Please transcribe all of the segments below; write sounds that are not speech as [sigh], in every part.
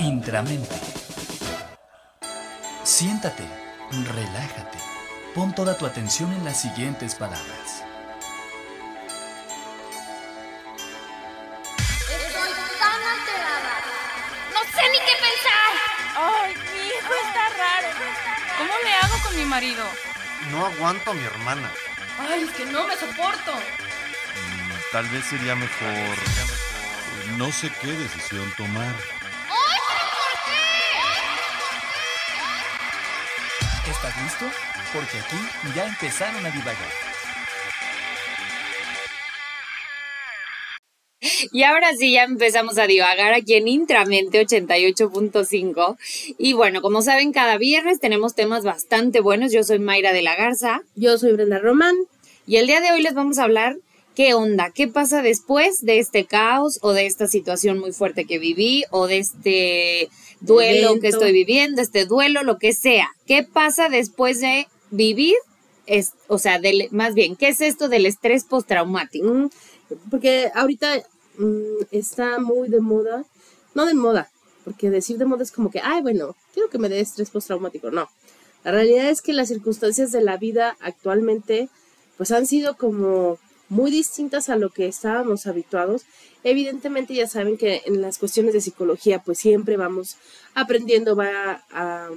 Intramente. Siéntate, relájate, pon toda tu atención en las siguientes palabras. Estoy tan alterada. No sé ni qué pensar. Ay, mi hijo está raro. ¿Cómo le hago con mi marido? No aguanto a mi hermana. Ay, es que no me soporto. Mm, Tal vez sería mejor. No sé qué decisión tomar. ¿Estás listo? Porque aquí ya empezaron a divagar. Y ahora sí, ya empezamos a divagar aquí en Intramente 88.5. Y bueno, como saben, cada viernes tenemos temas bastante buenos. Yo soy Mayra de la Garza Yo soy Brenda Román. y el día de hoy les vamos a hablar qué onda, qué pasa después de este caos o de esta situación muy fuerte que viví o de este duelo Evento. que estoy viviendo, este duelo, lo que sea. ¿Qué pasa después de vivir? Es, o sea, del, más bien, ¿qué es esto del estrés postraumático? Mm, Porque ahorita mm, está muy de moda. No de moda, porque decir de moda es como que, ay, bueno, quiero que me dé estrés postraumático. No. La realidad es que las circunstancias de la vida actualmente, pues han sido como muy distintas a lo que estábamos habituados. Evidentemente ya saben que en las cuestiones de psicología, pues siempre vamos aprendiendo, va a,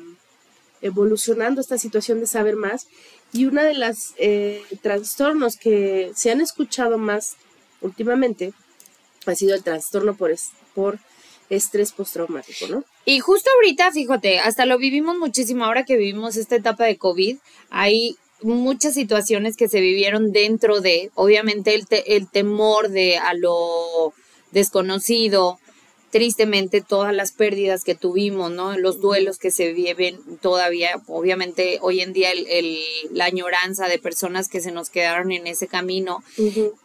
evolucionando esta situación de saber más. Y una de las eh, trastornos que se han escuchado más últimamente ha sido el trastorno por, es- por estrés postraumático, ¿no? Y justo ahorita, fíjate, hasta lo vivimos muchísimo ahora que vivimos esta etapa de COVID. Hay muchas situaciones que se vivieron dentro de, obviamente, el, te- el temor de a lo desconocido, tristemente todas las pérdidas que tuvimos, ¿no? Los duelos que se viven todavía, obviamente hoy en día el, el- la añoranza de personas que se nos quedaron en ese camino,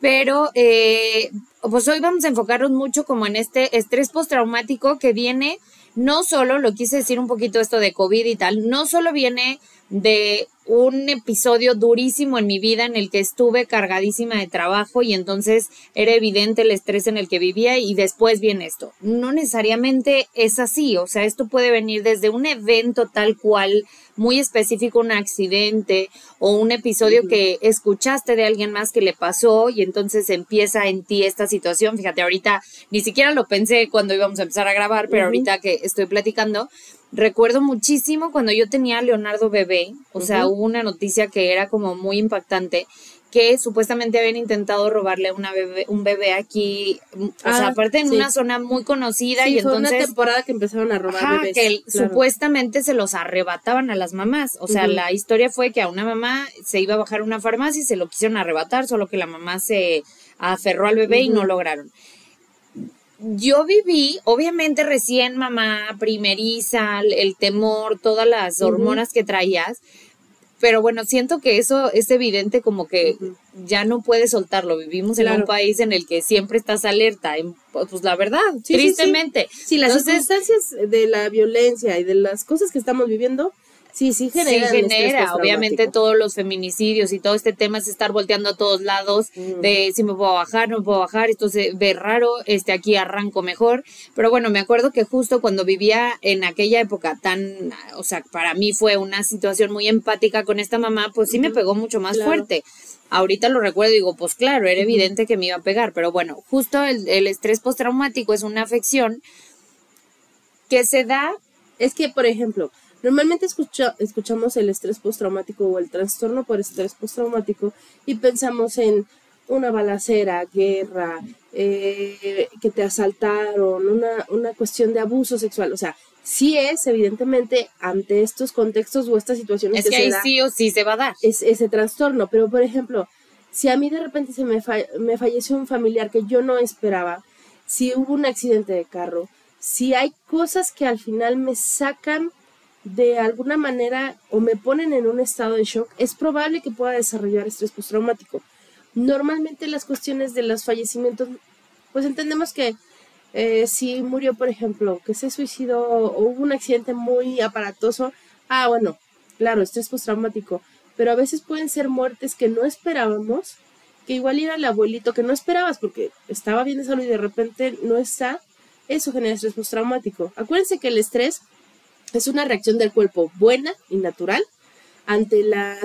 pero eh, pues hoy vamos a enfocarnos mucho como en este estrés postraumático que viene, no solo, lo quise decir un poquito esto de COVID y tal, no solo viene de un episodio durísimo en mi vida en el que estuve cargadísima de trabajo y entonces era evidente el estrés en el que vivía y después viene esto. No necesariamente es así, o sea, esto puede venir desde un evento tal cual, muy específico, un accidente o un episodio que escuchaste de alguien más que le pasó y entonces empieza en ti esta situación. Fíjate, ahorita ni siquiera lo pensé cuando íbamos a empezar a grabar, pero ahorita que estoy platicando, recuerdo muchísimo cuando yo tenía a Leonardo bebé, o sea, hubo una noticia que era como muy impactante que supuestamente habían intentado robarle una bebé, un bebé aquí, o sea, Ah, aparte en sí. una zona muy conocida Sí, y fue una entonces temporada que empezaron a robar Ajá, bebés. que claro. supuestamente se los arrebataban a las mamás. O sea, la historia fue que a una mamá se iba a bajar a una farmacia y se lo quisieron arrebatar, solo que la mamá se aferró al bebé y no lograron. Yo viví, obviamente recién mamá, primeriza, el, el temor, todas las hormonas que traías, pero bueno, siento que eso es evidente como que ya no puedes soltarlo. Vivimos en un país en el que siempre estás alerta, en- pues la verdad, Sí, sí, sí. tristemente. Sí, las Entonces- circunstancias de la violencia y de las cosas que estamos viviendo, sí, sí Sí, generan estrés genera, obviamente todos los feminicidios y todo este tema es estar volteando a todos lados Mm. de si me puedo bajar, no me puedo bajar, esto se ve raro, este aquí arranco mejor, pero bueno, me acuerdo que justo cuando vivía en aquella época tan, o sea, para mí fue una situación muy empática con esta mamá, pues sí me pegó mucho más Claro. fuerte. Ahorita lo recuerdo y digo, pues claro, era evidente que me iba a pegar, pero bueno, justo el, el estrés postraumático es una afección que se da Es que, por ejemplo, normalmente escucha- escuchamos el estrés postraumático o el trastorno por estrés postraumático y pensamos en una balacera, guerra, eh, que te asaltaron, una, una cuestión de abuso sexual. O sea, sí es, evidentemente, ante estos contextos o estas situaciones es que que se ahí da sí o sí se va a dar. es, ese trastorno. Pero, por ejemplo, si a mí de repente se me, fa- me falleció un familiar que yo no esperaba, si hubo un accidente de carro, si hay cosas que al final me sacan de alguna manera o me ponen en un estado de shock, es probable que pueda desarrollar estrés postraumático. Normalmente las cuestiones de los fallecimientos, pues entendemos que eh, si murió, por ejemplo, que se suicidó o hubo un accidente muy aparatoso, ah, bueno, claro, estrés postraumático, pero a veces pueden ser muertes que no esperábamos, que igual era el abuelito que no esperabas porque estaba bien de salud y de repente no está, eso genera estrés postraumático. Acuérdense que el estrés es una reacción del cuerpo buena y natural ante, la,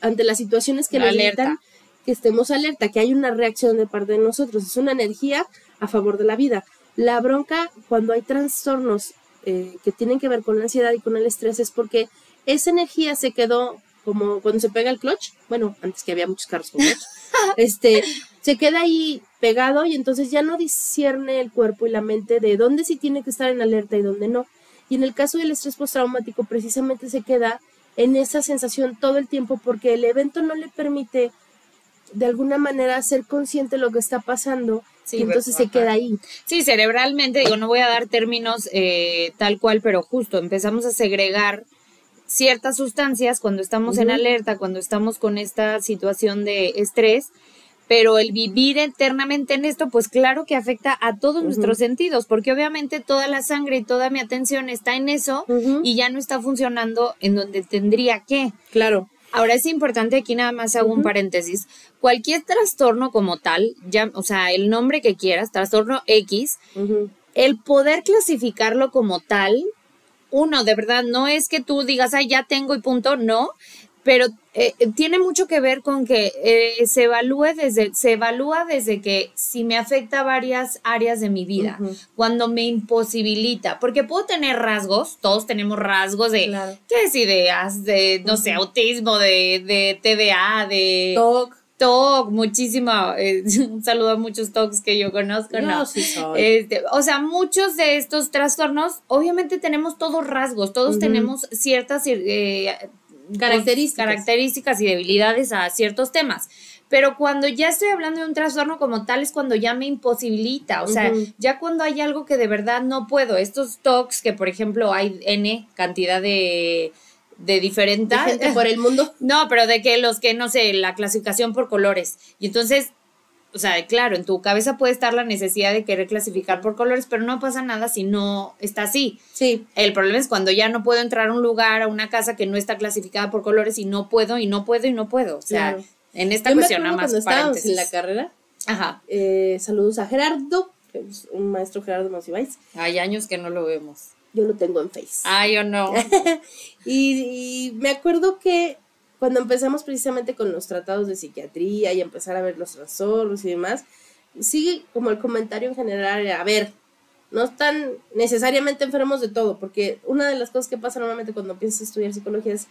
ante las situaciones que nos alerta. necesitan que estemos alerta, que hay una reacción de parte de nosotros. Es una energía a favor de la vida. La bronca, cuando hay trastornos eh, que tienen que ver con la ansiedad y con el estrés, es porque esa energía se quedó como cuando se pega el clutch. Bueno, antes que había muchos carros con clutch. [laughs] este, se queda ahí pegado y entonces ya no discierne el cuerpo y la mente de dónde sí tiene que estar en alerta y dónde no. Y en el caso del estrés postraumático, precisamente se queda en esa sensación todo el tiempo porque el evento no le permite de alguna manera ser consciente de lo que está pasando Sí, y entonces se queda ahí. Sí, cerebralmente, digo, no voy a dar términos eh, tal cual, pero justo empezamos a segregar ciertas sustancias cuando estamos en alerta, cuando estamos con esta situación de estrés, pero el vivir eternamente en esto, pues claro que afecta a todos nuestros sentidos, porque obviamente toda la sangre y toda mi atención está en eso y ya no está funcionando en donde tendría que. Claro. Ahora es importante aquí nada más hago un paréntesis. Cualquier trastorno como tal, ya, o sea, el nombre que quieras, trastorno X, el poder clasificarlo como tal, uno, de verdad, no es que tú digas, ay, ya tengo y punto, no, pero eh, tiene mucho que ver con que eh, se evalúe desde, se evalúa desde que si me afecta varias áreas de mi vida, cuando me imposibilita, porque puedo tener rasgos, todos tenemos rasgos de, Claro. ¿qué es ideas? De, no sé, autismo, de, de TDA, de... TOC. TOC, muchísimo, eh, [laughs] un saludo a muchos TOCs que yo conozco, Yo ¿no? sí soy. Este, o sea, muchos de estos trastornos, obviamente tenemos todos rasgos, todos tenemos ciertas eh, Características. características y debilidades a ciertos temas. Pero cuando ya estoy hablando de un trastorno como tal es cuando ya me imposibilita, o sea, ya cuando hay algo que de verdad no puedo. Estos TOCs que, por ejemplo, hay N cantidad de, de gente por el mundo. [laughs] No, pero de que los que, no sé, la clasificación por colores. Y entonces, o sea, claro, en tu cabeza puede estar la necesidad de querer clasificar por colores, pero no pasa nada si no está así. Sí. El problema es cuando ya no puedo entrar a un lugar, a una casa que no está clasificada por colores y no puedo y no puedo y no puedo. O sea, Claro. en esta Yo cuestión nada más cuando estábamos en la paréntesis. carrera. Ajá. eh, saludos a Gerardo, que es un maestro Gerardo Monsiváis. Hay años que no lo vemos. Yo lo tengo en Face. Ay, yo no. [laughs] Y, y me acuerdo que cuando empezamos precisamente con los tratados de psiquiatría y empezar a ver los trastornos y demás, sigue como el comentario en general, a ver, no están necesariamente enfermos de todo, porque una de las cosas que pasa normalmente cuando empiezas a estudiar psicología es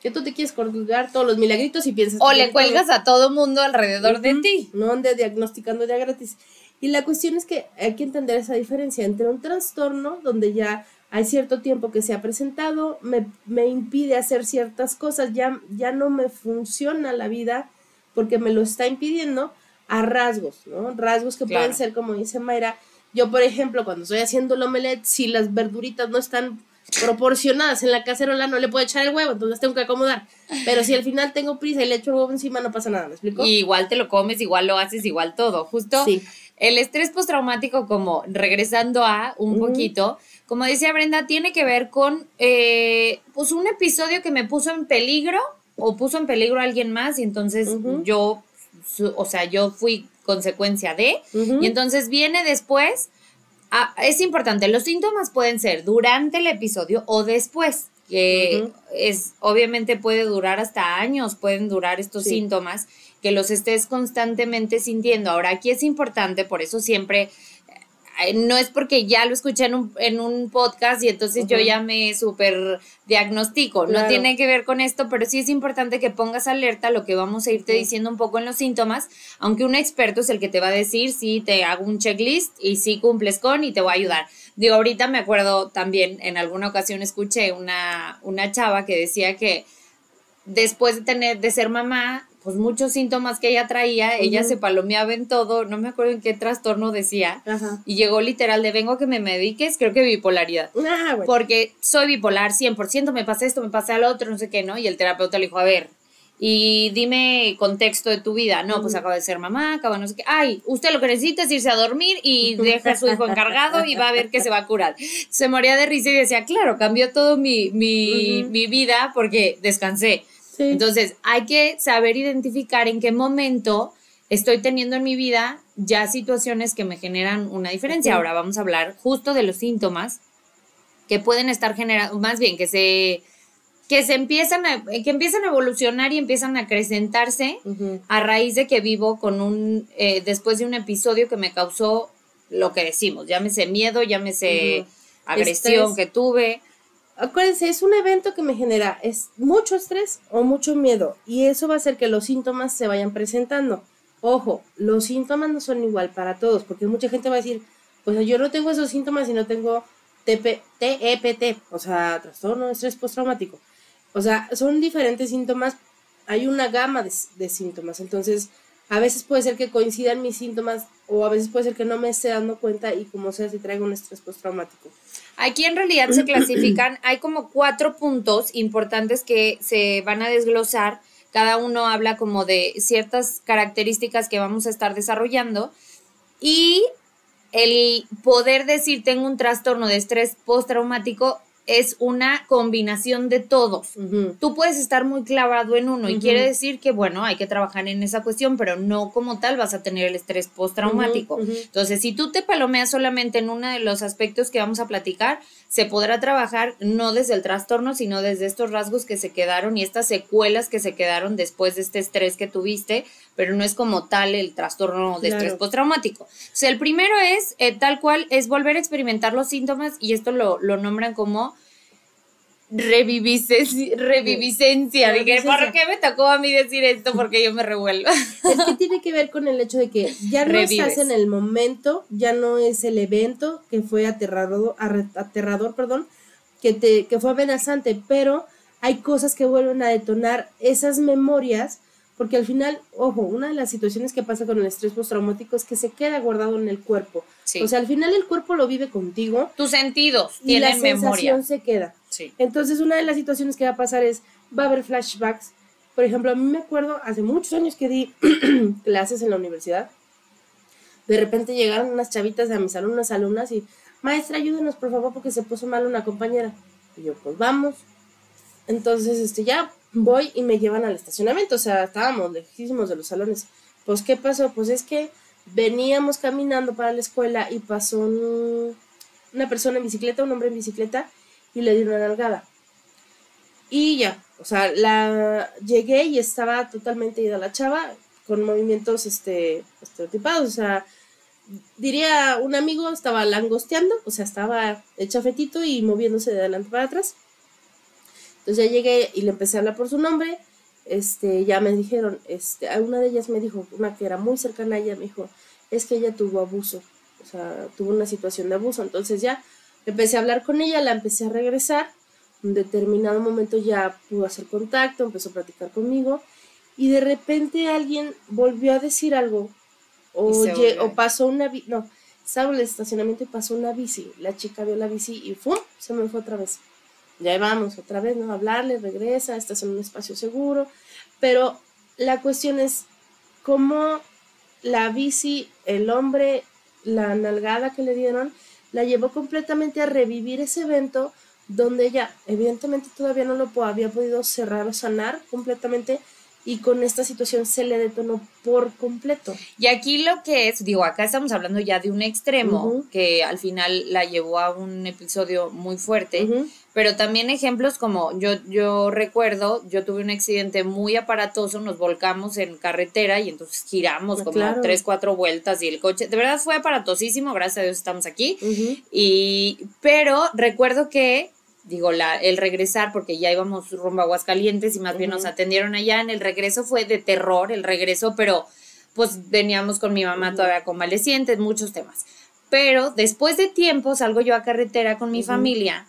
que tú te quieres colgar todos los milagritos y piensas... O le todo- cuelgas a todo mundo alrededor de Ujú, ti. No ande diagnosticando ya gratis. Y la cuestión es que hay que entender esa diferencia entre un trastorno donde ya hay cierto tiempo que se ha presentado, me, me impide hacer ciertas cosas, ya, ya no me funciona la vida porque me lo está impidiendo, a rasgos, ¿no? Rasgos que Claro. pueden ser, como dice Mayra, yo por ejemplo, cuando estoy haciendo el omelette, si las verduritas no están proporcionadas en la cacerola, no le puedo echar el huevo, entonces las tengo que acomodar. Pero si al final tengo prisa y le echo el huevo encima, no pasa nada, ¿me explico? Y igual te lo comes, igual lo haces, igual todo. Justo Sí. el estrés postraumático, como regresando a un poquito, como decía Brenda, tiene que ver con eh, pues un episodio que me puso en peligro o puso en peligro a alguien más y entonces yo, su- o sea, yo fui consecuencia de. Y entonces viene después. es importante, los síntomas pueden ser durante el episodio o después, que es obviamente puede durar hasta años, pueden durar estos Sí. síntomas, que los estés constantemente sintiendo. Ahora, aquí es importante, por eso siempre, no es porque ya lo escuché en un, en un podcast y entonces yo ya me súper diagnostico, no tiene que ver con esto, pero sí es importante que pongas alerta a lo que vamos a irte diciendo un poco en los síntomas, aunque un experto es el que te va a decir si te hago un checklist y si cumples con y te voy a ayudar. Digo, ahorita me acuerdo también, en alguna ocasión escuché una, una chava que decía que después de tener, de ser mamá, pues muchos síntomas que ella traía, ella se palomeaba en todo, no me acuerdo en qué trastorno decía, Ajá. y llegó literal de vengo a que me mediques, creo que bipolaridad. Ah, bueno. Porque soy bipolar 100%, me pasa esto, me pasa lo otro, no sé qué, ¿no? Y el terapeuta le dijo, a ver, y dime contexto de tu vida. No, pues acaba de ser mamá, acaba no sé qué. Ay, usted lo que necesita es irse a dormir y deja a su hijo encargado y va a ver que se va a curar. Se moría de risa y decía, claro, cambió todo mi, mi, mi vida porque descansé. Sí. Entonces, hay que saber identificar en qué momento estoy teniendo en mi vida ya situaciones que me generan una diferencia. Ahora vamos a hablar justo de los síntomas que pueden estar generando, más bien que se que se empiezan a, que empiezan a evolucionar y empiezan a acrecentarse a raíz de que vivo con un, eh, después de un episodio que me causó lo que decimos, llámese miedo, llámese agresión Estrés. que tuve. Acuérdense, es un evento que me genera es mucho estrés o mucho miedo y eso va a hacer que los síntomas se vayan presentando. Ojo, los síntomas no son igual para todos, porque mucha gente va a decir, pues yo no tengo esos síntomas y no tengo TEPT, o sea, trastorno de estrés postraumático. O sea, son diferentes síntomas, hay una gama de síntomas, entonces a veces puede ser que coincidan mis síntomas o a veces puede ser que no me esté dando cuenta y como sea si traigo un estrés postraumático. Aquí en realidad se [clears throat] clasifican, hay como cuatro puntos importantes que se van a desglosar. Cada uno habla como de ciertas características que vamos a estar desarrollando y el poder decir tengo un trastorno de estrés postraumático es una combinación de todos. Tú puedes estar muy clavado en uno y quiere decir que, bueno, hay que trabajar en esa cuestión, pero no como tal vas a tener el estrés postraumático. Ujú. Entonces, si tú te palomeas solamente en uno de los aspectos que vamos a platicar, se podrá trabajar no desde el trastorno, sino desde estos rasgos que se quedaron y estas secuelas que se quedaron después de este estrés que tuviste, pero no es como tal el trastorno de estrés postraumático. O sea, el primero es, eh, tal cual, es volver a experimentar los síntomas y esto lo, lo nombran como reviviscencia. reviviscencia. Dije, ¿por qué me tocó a mí decir esto? Porque yo me revuelvo. [laughs] Es que tiene que ver con el hecho de que ya no Revives. estás en el momento, ya no es el evento que fue aterrador, aterrador, perdón, que te que fue amenazante, pero hay cosas que vuelven a detonar esas memorias, porque al final, ojo, una de las situaciones que pasa con el estrés postraumático es que se queda guardado en el cuerpo. Sí. O sea, al final el cuerpo lo vive contigo Tus sentidos y la memoria. sensación se queda. Sí. Entonces, una de las situaciones que va a pasar es, va a haber flashbacks. Por ejemplo, a mí me acuerdo, hace muchos años que di [clears throat] clases en la universidad, de repente llegaron unas chavitas a mi salón, unas alumnas, y, maestra, ayúdenos, por favor, porque se puso mal una compañera. Y yo, pues vamos. Entonces, este, ya voy y me llevan al estacionamiento, o sea, estábamos lejísimos de los salones. Pues, ¿qué pasó? Pues es que veníamos caminando para la escuela y pasó un- una persona en bicicleta, un hombre en bicicleta, y le dio una nalgada. Y ya, o sea, la llegué y estaba totalmente ida la chava, con movimientos este, estereotipados, o sea, diría un amigo, estaba langosteando, o sea, estaba hecha fetito y moviéndose de adelante para atrás. Entonces ya llegué y le empecé a hablar por su nombre, este, ya me dijeron, este, a una de ellas me dijo, una que era muy cercana a ella, me dijo, es que ella tuvo abuso, o sea, tuvo una situación de abuso, entonces ya empecé a hablar con ella, la empecé a regresar, en determinado momento ya pudo hacer contacto, empezó a platicar conmigo, y de repente alguien volvió a decir algo, o, o pasó una bici, no, estaba en el estacionamiento y pasó una bici, la chica vio la bici y ¡fum! se me fue otra vez. Ya vamos otra vez, ¿no? Hablarle, regresa, estás en un espacio seguro, pero la cuestión es cómo la bici, el hombre, la nalgada que le dieron, la llevó completamente a revivir ese evento donde ella evidentemente todavía no lo había podido cerrar o sanar completamente y con esta situación se le detonó por completo. Y aquí lo que es, digo, acá estamos hablando ya de un extremo que al final la llevó a un episodio muy fuerte. Pero también ejemplos como yo, yo recuerdo, yo tuve un accidente muy aparatoso, nos volcamos en carretera y entonces giramos Ah, como claro. tres, cuatro vueltas y el coche, de verdad fue aparatosísimo, gracias a Dios estamos aquí. Ujú. Y, pero recuerdo que, digo, la, el regresar, porque ya íbamos rumbo a Aguascalientes y más bien nos atendieron allá, en el regreso fue de terror, el regreso, pero pues veníamos con mi mamá Ujú. todavía convaleciente, muchos temas. Pero después de tiempo salgo yo a carretera con mi familia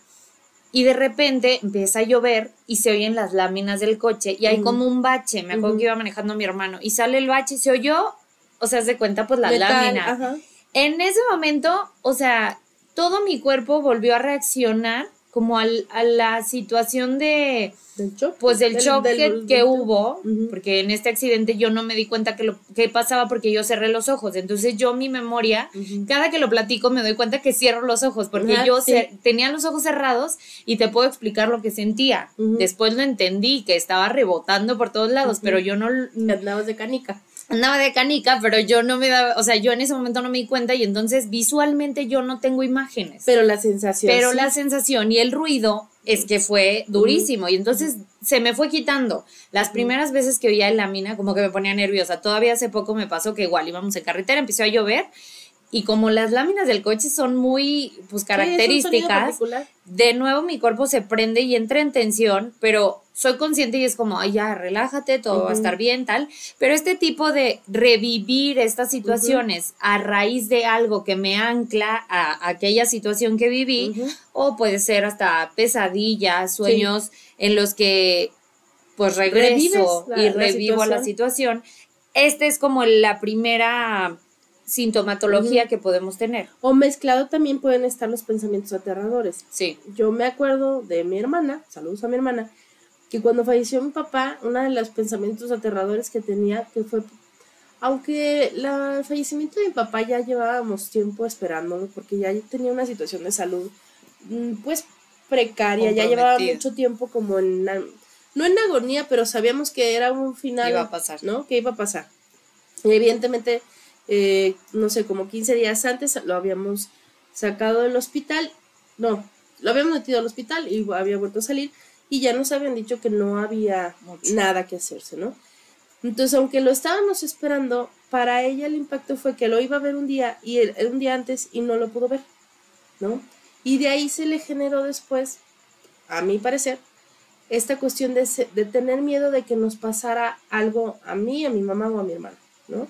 y de repente empieza a llover y se oyen las láminas del coche y hay como un bache, me acuerdo que iba manejando mi hermano y sale el bache y se oyó, o sea, se cuenta pues las Metal, láminas. ajá. En ese momento, o sea, todo mi cuerpo volvió a reaccionar como al- a la situación de, Del choque. pues del, Del- choque del- que del- hubo, porque en este accidente yo no me di cuenta que lo que pasaba porque yo cerré los ojos. Entonces yo mi memoria, cada que lo platico me doy cuenta que cierro los ojos porque Ajá, yo sí. tenía los ojos cerrados y te puedo explicar lo que sentía. Después lo entendí, que estaba rebotando por todos lados, pero yo no... Andabas de canica. Andaba de canica, pero yo no me daba, o sea, yo en ese momento no me di cuenta y entonces visualmente yo no tengo imágenes. Pero la sensación. Pero sí. la sensación y el ruido es que fue durísimo y entonces se me fue quitando. Las primeras veces que oía el lámina como que me ponía nerviosa. Todavía hace poco me pasó que igual íbamos en carretera, empezó a llover y como las láminas del coche son muy pues características, de nuevo mi cuerpo se prende y entra en tensión, pero soy consciente y es como, ay, ya, relájate, todo va a estar bien, tal. Pero este tipo de revivir estas situaciones a raíz de algo que me ancla a aquella situación que viví, o puede ser hasta pesadillas, sueños en los que pues regreso la- y la revivo la situación. Esta es como la primera sintomatología que podemos tener. O mezclado también pueden estar los pensamientos aterradores. Sí. Yo me acuerdo de mi hermana, saludos a mi hermana, que cuando falleció mi papá, uno de los pensamientos aterradores que tenía, que fue, aunque la- el fallecimiento de mi papá ya llevábamos tiempo esperándolo, porque ya tenía una situación de salud, mm, pues precaria, ya llevaba mucho tiempo como en, no en agonía, pero sabíamos que era un final, Iba a pasar. ¿no? Que iba a pasar. Y evidentemente, eh, no sé, como 15 días antes lo habíamos sacado del hospital, no, lo habíamos metido al hospital y había vuelto a salir y ya nos habían dicho que no había Mucho. nada que hacerse, ¿no? Entonces, aunque lo estábamos esperando, para ella el impacto fue que lo iba a ver un día y el- un día antes y no lo pudo ver, ¿no? Y de ahí se le generó después, a mi parecer, esta cuestión de, de tener miedo de que nos pasara algo a mí, a mi mamá o a mi hermano, ¿no?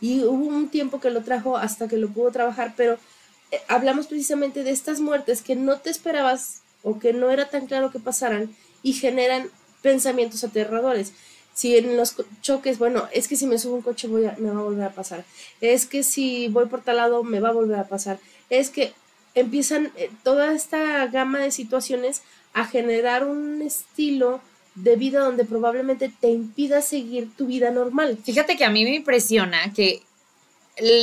Y hubo un tiempo que lo trajo hasta que lo pudo trabajar, pero eh, hablamos precisamente de estas muertes que no te esperabas o que no era tan claro que pasaran y generan pensamientos aterradores. Si en los choques, bueno, es que si me subo un coche voy a- me va a volver a pasar. Es que si voy por tal lado me va a volver a pasar. Es que empiezan eh, toda esta gama de situaciones a generar un estilo de vida donde probablemente te impida seguir tu vida normal. Fíjate que a mí me impresiona que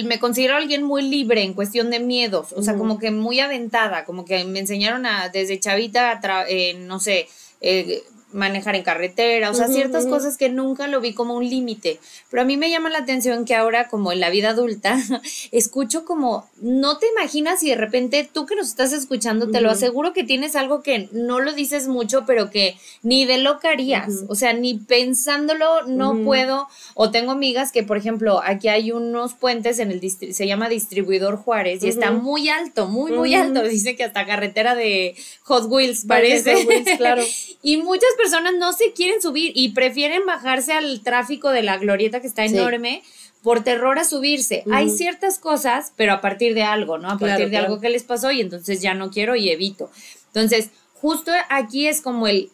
me considero alguien muy libre en cuestión de miedos, o sea, como que muy aventada, como que me enseñaron a desde chavita, a tra- eh, no sé, eh, manejar en carretera, o sea, ciertas cosas que nunca lo vi como un límite. Pero a mí me llama la atención que ahora, como en la vida adulta, [laughs] escucho como, no te imaginas y de repente tú que nos estás escuchando, te lo aseguro que tienes algo que no lo dices mucho, pero que ni de lo que harías. O sea, ni pensándolo no puedo. O tengo amigas que, por ejemplo, aquí hay unos puentes en el distri- se llama Distribuidor Juárez y está muy alto, muy, muy alto. Dice que hasta carretera de Hot Wheels Parece parece. Hot Wheels, claro. [laughs] y muchas personas no se quieren subir y prefieren bajarse al tráfico de la glorieta que está Sí. enorme por terror a subirse. Hay ciertas cosas, pero a partir de algo, ¿no? A Claro, partir de claro. algo que les pasó y entonces ya no quiero y evito. Entonces, justo aquí es como el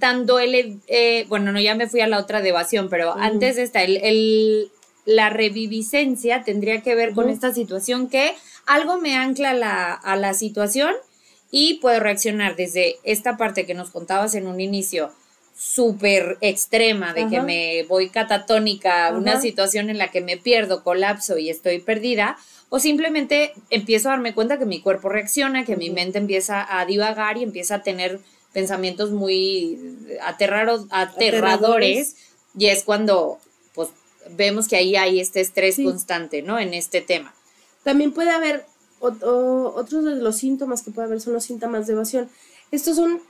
tanto el eh, bueno no ya me fui a la otra de evasión pero antes de esta el, el- la reviviscencia tendría que ver con esta situación que algo me ancla la, a la situación y puedo reaccionar desde esta parte que nos contabas en un inicio súper extrema de que me voy catatónica, una Ajá. situación en la que me pierdo, colapso y estoy perdida, o simplemente empiezo a darme cuenta que mi cuerpo reacciona, que mi mente empieza a divagar y empieza a tener pensamientos muy aterraros, aterradores, Aterradores. y es cuando pues vemos que ahí hay este estrés Sí. constante, ¿no? En este tema. También puede haber, otros de los síntomas que puede haber son los síntomas de evasión. Estos son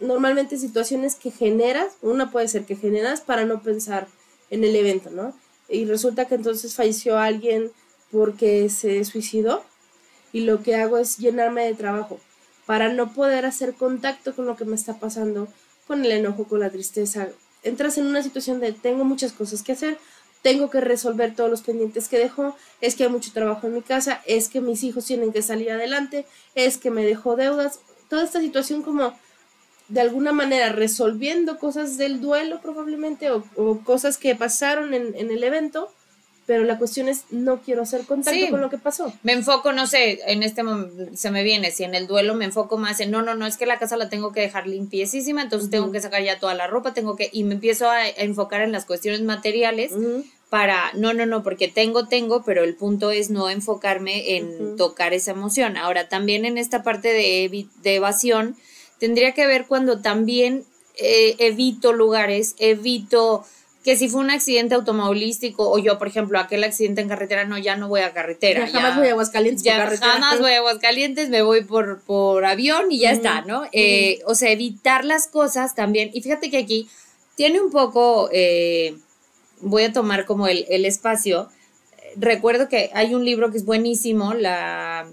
normalmente situaciones que generas, una puede ser que generas para no pensar en el evento, ¿no? Y resulta que entonces falleció alguien porque se suicidó y lo que hago es llenarme de trabajo para no poder hacer contacto con lo que me está pasando, con el enojo, con la tristeza. Entras en una situación de tengo muchas cosas que hacer, tengo que resolver todos los pendientes que dejó, es que hay mucho trabajo en mi casa, es que mis hijos tienen que salir adelante, es que me dejó deudas, toda esta situación como de alguna manera resolviendo cosas del duelo probablemente o, o cosas que pasaron en, en el evento, pero la cuestión es no quiero hacer contacto Sí. con lo que pasó. Me enfoco, no sé, en este momento se me viene, si en el duelo me enfoco más en, no, no, no, es que la casa la tengo que dejar limpiecísima, entonces tengo que sacar ya toda la ropa, tengo que, y me empiezo a, a enfocar en las cuestiones materiales para, no, no, no, porque tengo, tengo, pero el punto es no enfocarme en tocar esa emoción. Ahora, también en esta parte de, de evasión, tendría que ver cuando también eh, evito lugares, evito que si fue un accidente automovilístico o yo, por ejemplo, aquel accidente en carretera, no, ya no voy a carretera. Ya jamás voy a Aguascalientes por Ya carretera. jamás voy a Aguascalientes, me voy por, por avión y ya está, ¿no? Eh, o sea, evitar las cosas también. Y fíjate que aquí tiene un poco, eh, voy a tomar como el, el espacio. Recuerdo que hay un libro que es buenísimo, la,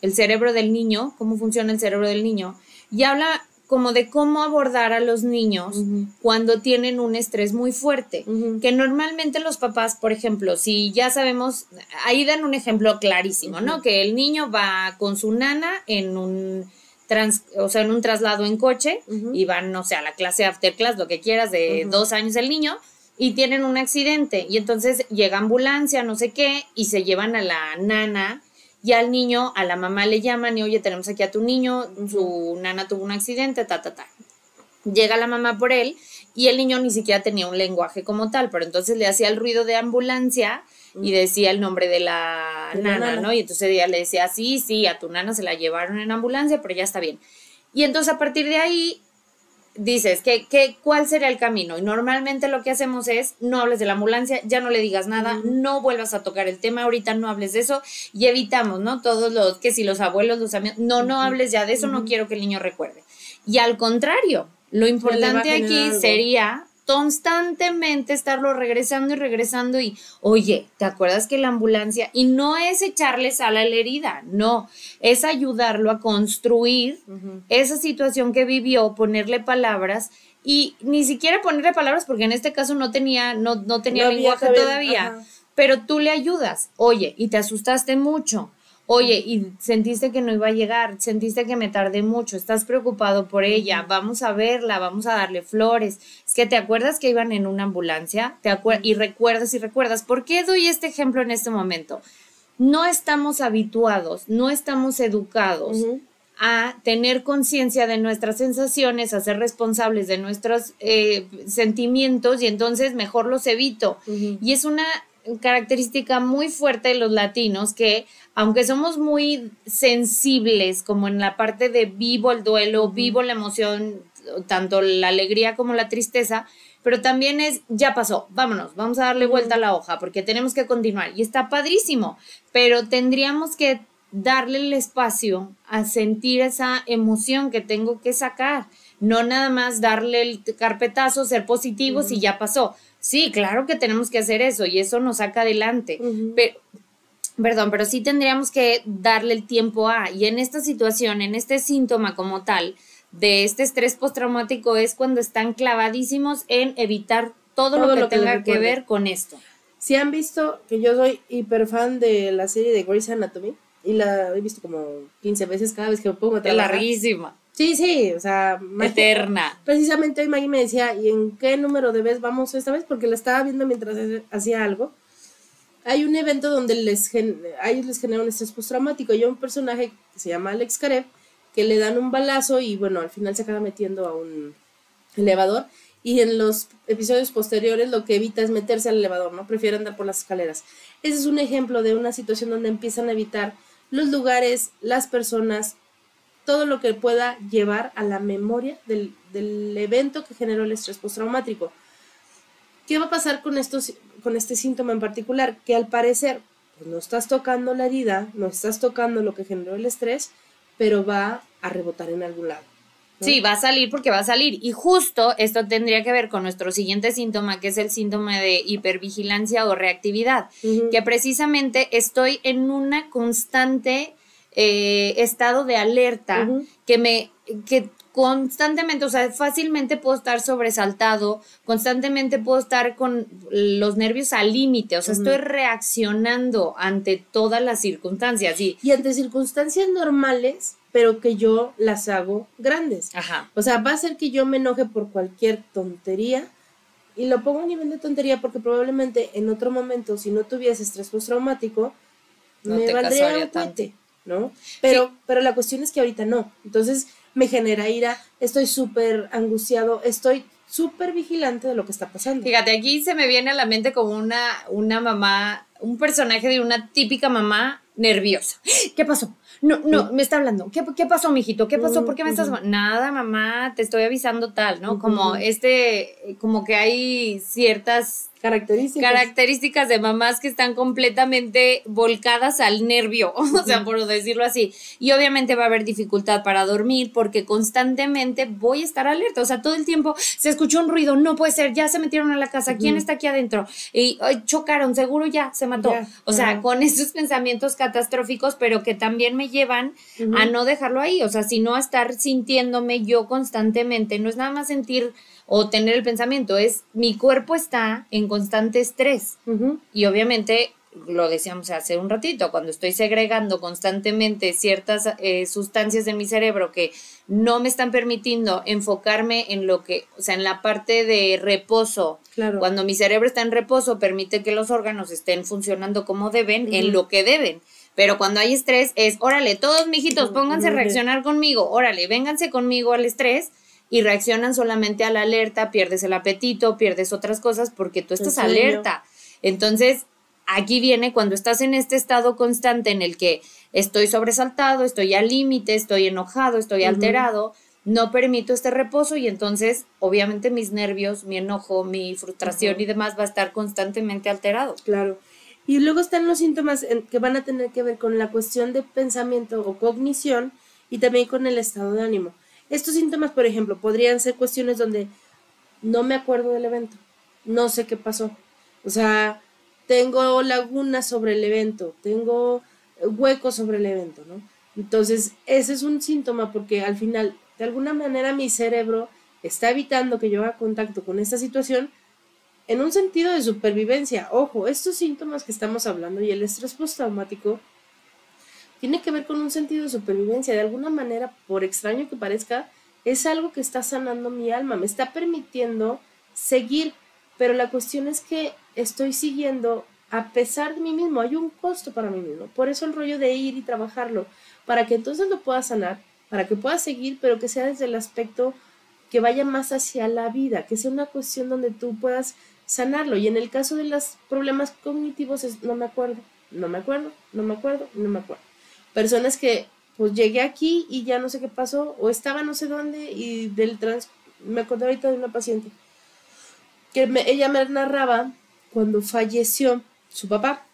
El cerebro del niño, cómo funciona el cerebro del niño, y habla como de cómo abordar a los niños cuando tienen un estrés muy fuerte. Que normalmente los papás, por ejemplo, si ya sabemos, ahí dan un ejemplo clarísimo, ¿no? Que el niño va con su nana en un trans, o sea, en un traslado en coche y van, no sé, a la clase after class, lo que quieras, de dos años el niño, y tienen un accidente. Y entonces llega ambulancia, no sé qué, y se llevan a la nana y al niño, a la mamá le llaman y, oye, tenemos aquí a tu niño, su nana tuvo un accidente, ta, ta, ta. Llega la mamá por él y el niño ni siquiera tenía un lenguaje como tal, pero entonces le hacía el ruido de ambulancia y decía el nombre de la De la nana, nana. ¿no? Y entonces ella le decía, sí, sí, a tu nana se la llevaron en ambulancia, pero ya está bien. Y entonces a partir de ahí dices, ¿qué, qué, ¿cuál sería el camino? Y normalmente lo que hacemos es, no hables de la ambulancia, ya no le digas nada, no vuelvas a tocar el tema, ahorita no hables de eso y evitamos, ¿no? Todos los, que si los abuelos, los amigos, no, no hables ya de eso, no quiero que el niño recuerde. Y al contrario, lo importante aquí algo. sería constantemente estarlo regresando y regresando y, oye, ¿te acuerdas que la ambulancia? Y no es echarle sal a la herida, no, es ayudarlo a construir esa situación que vivió, ponerle palabras y ni siquiera ponerle palabras porque en este caso no tenía, no, no tenía No lenguaje todavía, ajá. pero tú le ayudas, oye, y te asustaste mucho. Oye, y sentiste que no iba a llegar, sentiste que me tardé mucho, estás preocupado por ella, vamos a verla, vamos a darle flores. Es que te acuerdas que iban en una ambulancia, te y recuerdas y recuerdas. ¿Por qué doy este ejemplo en este momento? No estamos habituados, no estamos educados a tener conciencia de nuestras sensaciones, a ser responsables de nuestros eh, sentimientos y entonces mejor los evito. Y es una característica muy fuerte de los latinos que, aunque somos muy sensibles como en la parte de vivo el duelo, vivo la emoción, tanto la alegría como la tristeza, pero también es, ya pasó, vámonos, vamos a darle vuelta a la hoja porque tenemos que continuar. Y está padrísimo, pero tendríamos que darle el espacio a sentir esa emoción que tengo que sacar. No nada más darle el carpetazo, ser positivos y ya pasó. Sí, claro que tenemos que hacer eso y eso nos saca adelante. Pero, perdón, pero sí tendríamos que darle el tiempo a. Y en esta situación, en este síntoma como tal de este estrés postraumático es cuando están clavadísimos en evitar todo, Todo lo que lo tenga que ver con esto. Si han visto que yo soy hiper fan de la serie de Grey's Anatomy y la he visto como 15 veces cada vez que me pongo a Es trabajar. larguísima, Sí, sí, o sea, eterna. Precisamente hoy Maggie me decía, ¿y en qué número de vez vamos esta vez? Porque la estaba viendo mientras hacía algo. Hay un evento donde les gen- a ellos les genera un estrés postraumático. Y hay un personaje que se llama Alex Karev, que le dan un balazo y bueno, al final se acaba metiendo a un elevador. Y en los episodios posteriores lo que evita es meterse al elevador, ¿no? Prefiere andar por las escaleras. Ese es un ejemplo de una situación donde empiezan a evitar los lugares, las personas, todo lo que pueda llevar a la memoria del, del evento que generó el estrés postraumático. ¿Qué va a pasar con, estos, con este síntoma en particular? Que al parecer pues no estás tocando la herida, no estás tocando lo que generó el estrés, pero va a rebotar en algún lado. ¿no? Sí, va a salir porque va a salir. Y justo esto tendría que ver con nuestro siguiente síntoma, que es el síntoma de hipervigilancia o reactividad, que precisamente estoy en una constante eh, estado de alerta que me que constantemente, o sea, fácilmente puedo estar sobresaltado, constantemente puedo estar con los nervios al límite, o sea, estoy reaccionando ante todas las circunstancias y Y ante circunstancias normales, pero que yo las hago grandes. ajá. O sea, va a ser que yo me enoje por cualquier tontería. Y lo pongo a nivel de tontería porque probablemente en otro momento, si no tuviese estrés postraumático, No me valdría un cohete, ¿no? Pero, pero la cuestión es que ahorita no. Entonces me genera ira, estoy súper angustiado, estoy súper vigilante de lo que está pasando. Fíjate, aquí se me viene a la mente como una, una mamá, un personaje de una típica mamá nerviosa. [gasps] ¿Qué pasó? No, no, me está hablando. ¿Qué, qué pasó, mijito? ¿Qué pasó? ¿Por qué me estás...? Nada, mamá, te estoy avisando tal, ¿no? Como este, como que hay ciertas Características. características de mamás que están completamente volcadas al nervio, [laughs] o sea, por decirlo así. Y obviamente va a haber dificultad para dormir porque constantemente voy a estar alerta, o sea, todo el tiempo se escuchó un ruido, no puede ser, ya se metieron a la casa, ¿quién está aquí adentro? Y ay, chocaron, seguro ya se mató. O sea, con esos pensamientos catastróficos, pero que también me llevan a no dejarlo ahí, o sea, sino a estar sintiéndome yo constantemente, no es nada más sentir o tener el pensamiento, es mi cuerpo está en constante estrés. Y obviamente, lo decíamos hace un ratito, cuando estoy segregando constantemente ciertas eh, sustancias de mi cerebro que no me están permitiendo enfocarme en lo que, o sea, en la parte de reposo. Claro. Cuando mi cerebro está en reposo, permite que los órganos estén funcionando como deben, en lo que deben. Pero cuando hay estrés es, órale, todos mijitos, pónganse a reaccionar conmigo, órale, vénganse conmigo al estrés y reaccionan solamente a la alerta, pierdes el apetito, pierdes otras cosas porque tú estás alerta. Entonces, aquí viene cuando estás en este estado constante en el que estoy sobresaltado, estoy al límite, estoy enojado, estoy alterado, no permito este reposo y entonces, obviamente, mis nervios, mi enojo, mi frustración y demás va a estar constantemente alterado. Claro. Y luego están los síntomas que van a tener que ver con la cuestión de pensamiento o cognición y también con el estado de ánimo. Estos síntomas, por ejemplo, podrían ser cuestiones donde no me acuerdo del evento, no sé qué pasó. O sea, tengo lagunas sobre el evento, tengo huecos sobre el evento, ¿no? Entonces, ese es un síntoma porque al final, de alguna manera, mi cerebro está evitando que yo haga contacto con esta situación en un sentido de supervivencia. Ojo, estos síntomas que estamos hablando y el estrés postraumático tiene que ver con un sentido de supervivencia. De alguna manera, por extraño que parezca, es algo que está sanando mi alma, me está permitiendo seguir, pero la cuestión es que estoy siguiendo a pesar de mí mismo, hay un costo para mí mismo. Por eso el rollo de ir y trabajarlo, para que entonces lo pueda sanar, para que pueda seguir, pero que sea desde el aspecto que vaya más hacia la vida, que sea una cuestión donde tú puedas sanarlo. Y en el caso de los problemas cognitivos es no me acuerdo, no me acuerdo, no me acuerdo, no me acuerdo. Personas que pues llegué aquí y ya no sé qué pasó, o estaba no sé dónde y del trans... Me acordé ahorita de una paciente que ella me narraba cuando falleció su papá.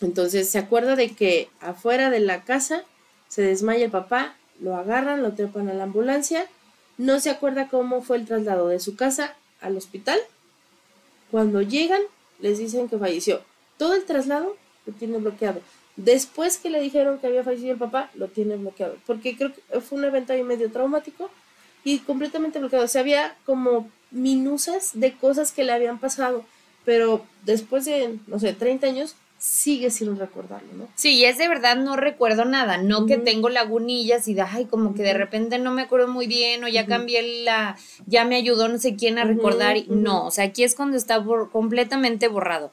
Entonces se acuerda de que afuera de la casa se desmaya el papá, lo agarran, lo trepan a la ambulancia, no se acuerda cómo fue el traslado de su casa al hospital. Cuando llegan, les dicen que falleció. Todo el traslado lo tiene bloqueado. Después que le dijeron que había fallecido el papá, lo tiene bloqueado. Porque creo que fue un evento ahí medio traumático y completamente bloqueado. O sea, había como minusas de cosas que le habían pasado. Pero después de, no sé, 30 años, sigue sin recordarlo, ¿no? Sí, y es de verdad no recuerdo nada, no que tengo lagunillas y de, ay, como que de repente no me acuerdo muy bien o ya cambié la, ya me ayudó no sé quién a recordar. No, o sea, aquí es cuando está bor- completamente borrado.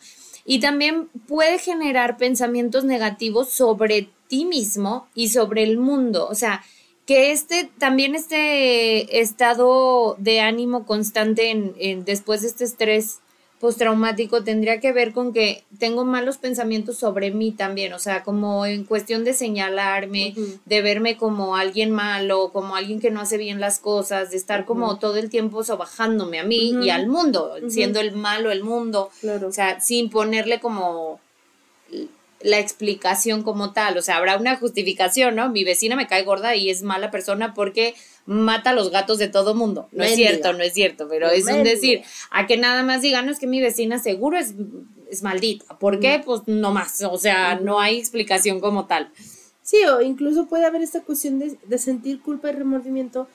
Y también puede generar pensamientos negativos sobre ti mismo y sobre el mundo. O sea, que este, también este estado de ánimo constante en, después de este estrés postraumático tendría que ver con que tengo malos pensamientos sobre mí también, o sea, como en cuestión de señalarme, de verme como alguien malo, como alguien que no hace bien las cosas, de estar como todo el tiempo sobajándome a mí y al mundo, siendo el malo el mundo, Claro. o sea, sin ponerle como la explicación como tal, o sea, habrá una justificación, ¿no? Mi vecina me cae gorda y es mala persona porque mata a los gatos de todo mundo. No es cierto, no es cierto, pero es un decir, a que nada más digan, no es que mi vecina seguro es, es maldita. ¿Por qué? Pues no más, o sea, no hay explicación como tal. Sí, o incluso puede haber esta cuestión de, de sentir culpa y remordimiento.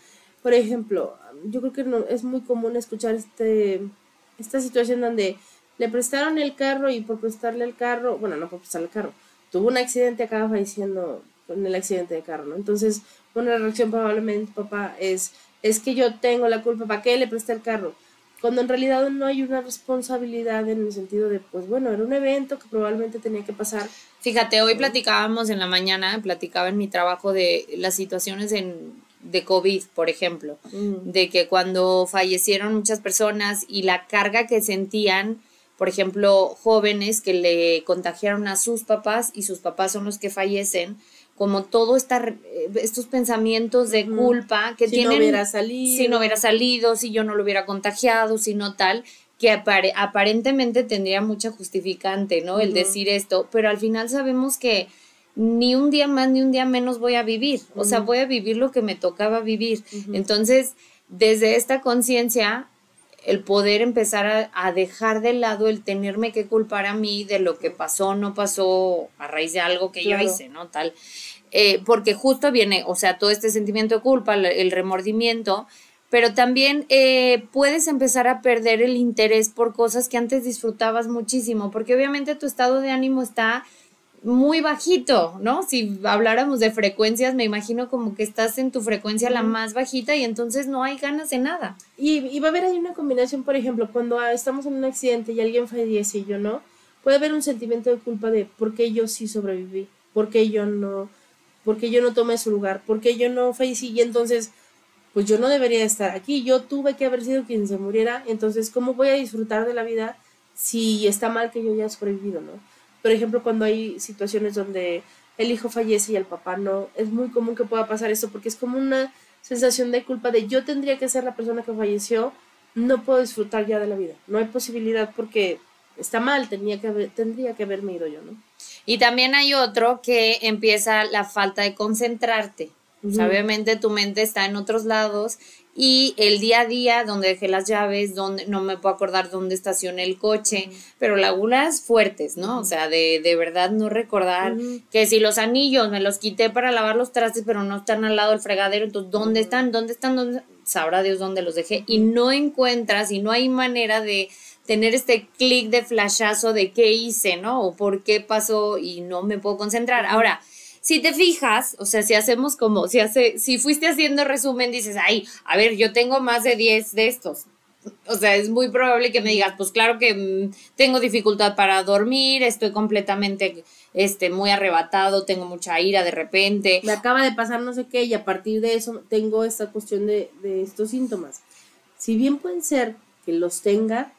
Por ejemplo, yo creo que no, es muy común escuchar este, esta situación donde le prestaron el carro y por prestarle el carro, bueno, no por prestarle el carro, tuvo un accidente, acaba falleciendo con el accidente de carro, ¿no? Entonces, una reacción probablemente, papá, es, es que yo tengo la culpa, ¿para qué le presté el carro? Cuando en realidad no hay una responsabilidad en el sentido de, pues bueno, era un evento que probablemente tenía que pasar. Fíjate, hoy platicábamos en la mañana, platicaba en mi trabajo de las situaciones en, de COVID, por ejemplo, de que cuando fallecieron muchas personas y la carga que sentían, por ejemplo, jóvenes que le contagiaron a sus papás y sus papás son los que fallecen, como todo esta, eh, estos pensamientos de culpa que Si tienen no hubiera salido. si no hubiera salido, si yo no lo hubiera contagiado, si no tal, que apare- aparentemente tendría mucha justificante, ¿no? El decir esto, pero al final sabemos que ni un día más ni un día menos voy a vivir, o sea, voy a vivir lo que me tocaba vivir. Entonces, desde esta conciencia, el poder empezar a, a dejar de lado el tenerme que culpar a mí de lo que pasó o no pasó a raíz de algo que Claro. yo hice, ¿no? Tal. Eh, porque justo viene, o sea, todo este sentimiento de culpa, el- el remordimiento, pero también eh, puedes empezar a perder el interés por cosas que antes disfrutabas muchísimo, porque obviamente tu estado de ánimo está muy bajito, ¿no? Si habláramos de frecuencias, me imagino como que estás en tu frecuencia la más bajita y entonces no hay ganas de nada. Y, y va a haber ahí una combinación, por ejemplo, cuando estamos en un accidente y alguien fallece y yo no, puede haber un sentimiento de culpa de por qué yo sí sobreviví, por qué yo no, por qué yo no tomé su lugar, por qué yo no fallecí y entonces, pues yo no debería estar aquí, yo tuve que haber sido quien se muriera, entonces, ¿cómo voy a disfrutar de la vida si está mal que yo haya sobrevivido, no? Por ejemplo, cuando hay situaciones donde el hijo fallece y el papá no, es muy común que pueda pasar esto porque es como una sensación de culpa de yo tendría que ser la persona que falleció, no puedo disfrutar ya de la vida. No hay posibilidad porque está mal, tenía que haber, tendría que haberme ido yo, ¿no? Y también hay otro que empieza la falta de concentrarte. O sea, Ujú. obviamente tu mente está en otros lados y el día a día, donde dejé las llaves, donde no me puedo acordar dónde estacioné el coche, pero lagunas fuertes, ¿no? O sea, de, de verdad no recordar que si los anillos me los quité para lavar los trastes, pero no están al lado del fregadero, entonces ¿dónde están? ¿Dónde están? ¿Dónde? Sabrá Dios dónde los dejé y no encuentras y no hay manera de tener este clic de flashazo de qué hice, ¿no? O por qué pasó y no me puedo concentrar. Ahora, si te fijas, o sea, si hacemos como, si hace, si fuiste haciendo resumen, dices, ay, a ver, yo tengo más de 10 de estos. O sea, es muy probable que me digas, pues claro que mm, tengo dificultad para dormir, estoy completamente, este, muy arrebatado, tengo mucha ira de repente. Me acaba de pasar no sé qué y a partir de eso tengo esta cuestión de, de estos síntomas. Si bien pueden ser que los tenga,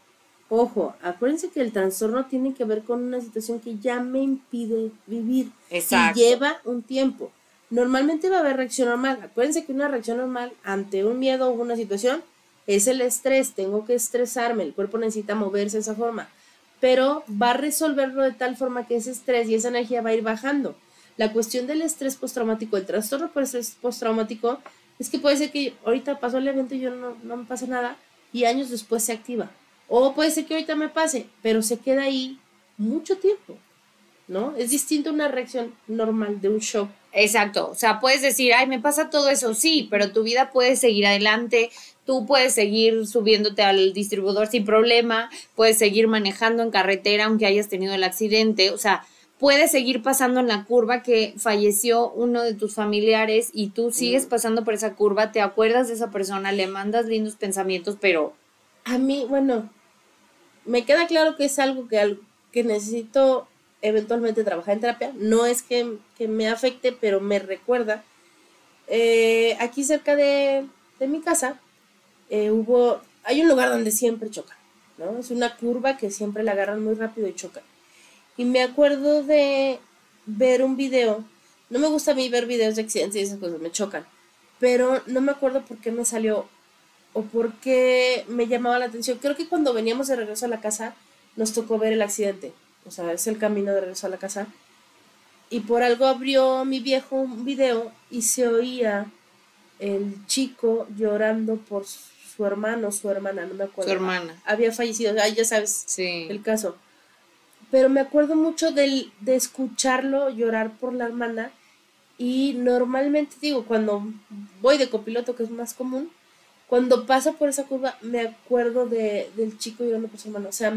ojo, acuérdense que el trastorno tiene que ver con una situación que ya me impide vivir. Exacto. Y lleva un tiempo. Normalmente va a haber reacción normal. Acuérdense que una reacción normal ante un miedo o una situación es el estrés. Tengo que estresarme. El cuerpo necesita moverse de esa forma. Pero va a resolverlo de tal forma que ese estrés y esa energía va a ir bajando. La cuestión del estrés postraumático, el trastorno por estrés postraumático, es que puede ser que ahorita pasó el evento y yo no, no me pasa nada y años después se activa. O puede ser que ahorita me pase, pero se queda ahí mucho tiempo. ¿No? Es distinto a una reacción normal de un shock. Exacto, o sea, puedes decir, ay, me pasa todo eso, sí, pero tu vida puede seguir adelante, tú puedes seguir subiéndote al distribuidor sin problema, puedes seguir manejando en carretera aunque hayas tenido el accidente, o sea, puedes seguir pasando en la curva que falleció uno de tus familiares y tú sigues pasando por esa curva, te acuerdas de esa persona, le mandas lindos pensamientos, pero A mí, bueno, me queda claro que es algo que, que necesito eventualmente trabajar en terapia. No es que, que me afecte, pero me recuerda. Eh, aquí cerca de, de mi casa eh, hubo, hay un lugar donde siempre chocan, ¿no? Es una curva que siempre la agarran muy rápido y chocan. Y me acuerdo de ver un video, no me gusta a mí ver videos de accidentes y esas cosas, me chocan, pero no me acuerdo por qué me salió o por qué me llamaba la atención. Creo que cuando veníamos de regreso a la casa nos tocó ver el accidente, o sea, es el camino de regreso a la casa. Y por algo abrió mi viejo un video y se oía el chico llorando por su hermano, su hermana, no me acuerdo. Su hermana. Había fallecido, ah, ya sabes sí. el caso. Pero me acuerdo mucho del, de escucharlo llorar por la hermana y normalmente digo, cuando voy de copiloto, que es más común, cuando pasa por esa curva me acuerdo de, del chico llorando por su hermano. O sea,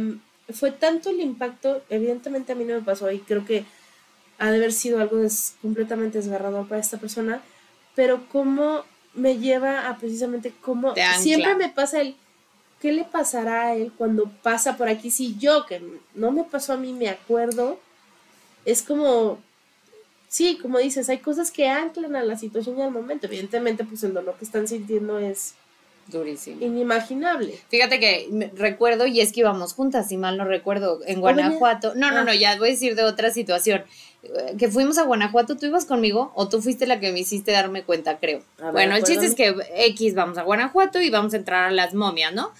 fue tanto el impacto, evidentemente a mí no me pasó y creo que ha de haber sido algo des- completamente desgarrador para esta persona, pero cómo me lleva a precisamente cómo siempre me pasa el ¿qué le pasará a él cuando pasa por aquí? Si yo, que no me pasó a mí, me acuerdo, es como, sí, como dices, hay cosas que anclan a la situación y al momento. Evidentemente, pues el dolor que están sintiendo es Durísimo. inimaginable. Fíjate que me- recuerdo, y es que íbamos juntas, si mal no recuerdo, en Guanajuato. No, no, Ah. no, ya voy a decir de otra situación. Eh, Que fuimos a Guanajuato, ¿tú ibas conmigo o tú fuiste la que me hiciste darme cuenta, creo? Ver, bueno, el chiste es que X, vamos a Guanajuato y vamos a entrar a las momias, ¿no?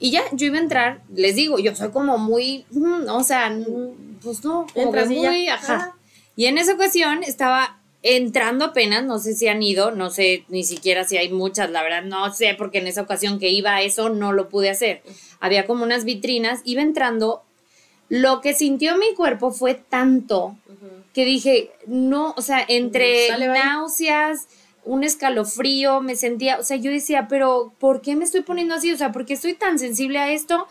Y ya, yo iba a entrar, les digo, yo soy como muy, mm, o sea, n- pues no, como Entras que muy, ajá. Ajá. Y en esa ocasión estaba entrando apenas, no sé si han ido, no sé ni siquiera si hay muchas, la verdad no sé, porque en esa ocasión que iba a eso no lo pude hacer. Había como unas vitrinas, iba entrando, lo que sintió mi cuerpo fue tanto que dije, no, o sea, entre náuseas, un escalofrío, me sentía, o sea, yo decía, pero ¿por qué me estoy poniendo así? O sea, ¿por qué estoy tan sensible a esto?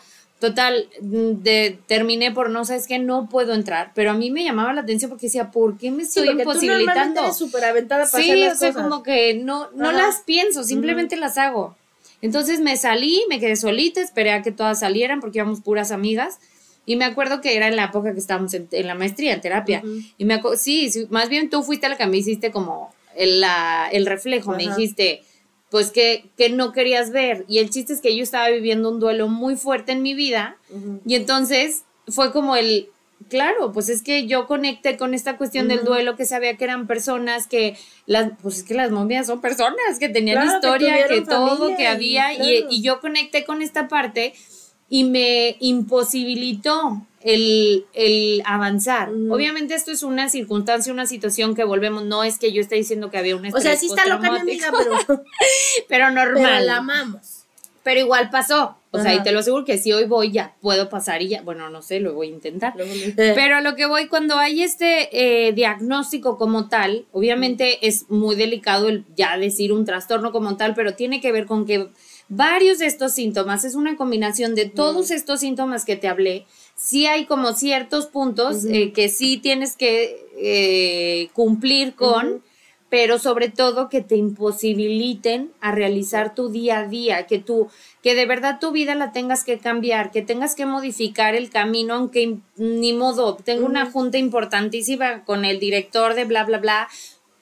Total, mm, de, terminé por no, sabes que no puedo entrar, pero a mí me llamaba la atención porque decía, ¿por qué me Sí, estoy tú normalmente imposibilitando? eres súper aventada para Sí, hacer o las sea, cosas. como que no, no Ajá. las pienso, simplemente las hago. Entonces me salí, me quedé solita, esperé a que todas salieran porque íbamos puras amigas. Y me acuerdo que era en la época que estábamos en, en la maestría, en terapia. Y me sí, sí, más bien tú fuiste la que me hiciste como el, la, el reflejo, me dijiste, pues que, que no querías ver. Y el chiste es que yo estaba viviendo un duelo muy fuerte en mi vida. Y entonces fue como el, claro, pues es que yo conecté con esta cuestión del duelo, que sabía que eran personas que, las, pues es que las momias son personas que tenían Claro, que historia, que, tuvieron todo, familia que había, y, claro. y yo conecté con esta parte y me imposibilitó el, el avanzar. Obviamente esto es una circunstancia, una situación que volvemos, no es que yo esté diciendo que había un O sea, estrés sí está loca mi amiga, pero, [laughs] pero normal. pero la amamos. Pero igual pasó. O sea, y te lo aseguro que si hoy voy ya puedo pasar y ya, bueno, no sé, lo voy a intentar. Pero, Pero lo que voy, cuando hay este eh, diagnóstico como tal, obviamente es muy delicado el ya decir un trastorno como tal, pero tiene que ver con que varios de estos síntomas, es una combinación de todos estos síntomas que te hablé, sí hay como ciertos puntos eh, que sí tienes que eh, cumplir con, pero sobre todo que te imposibiliten a realizar tu día a día, que tú, que de verdad tu vida la tengas que cambiar, que tengas que modificar el camino, aunque ni modo, tengo una junta importantísima con el director de bla, bla, bla.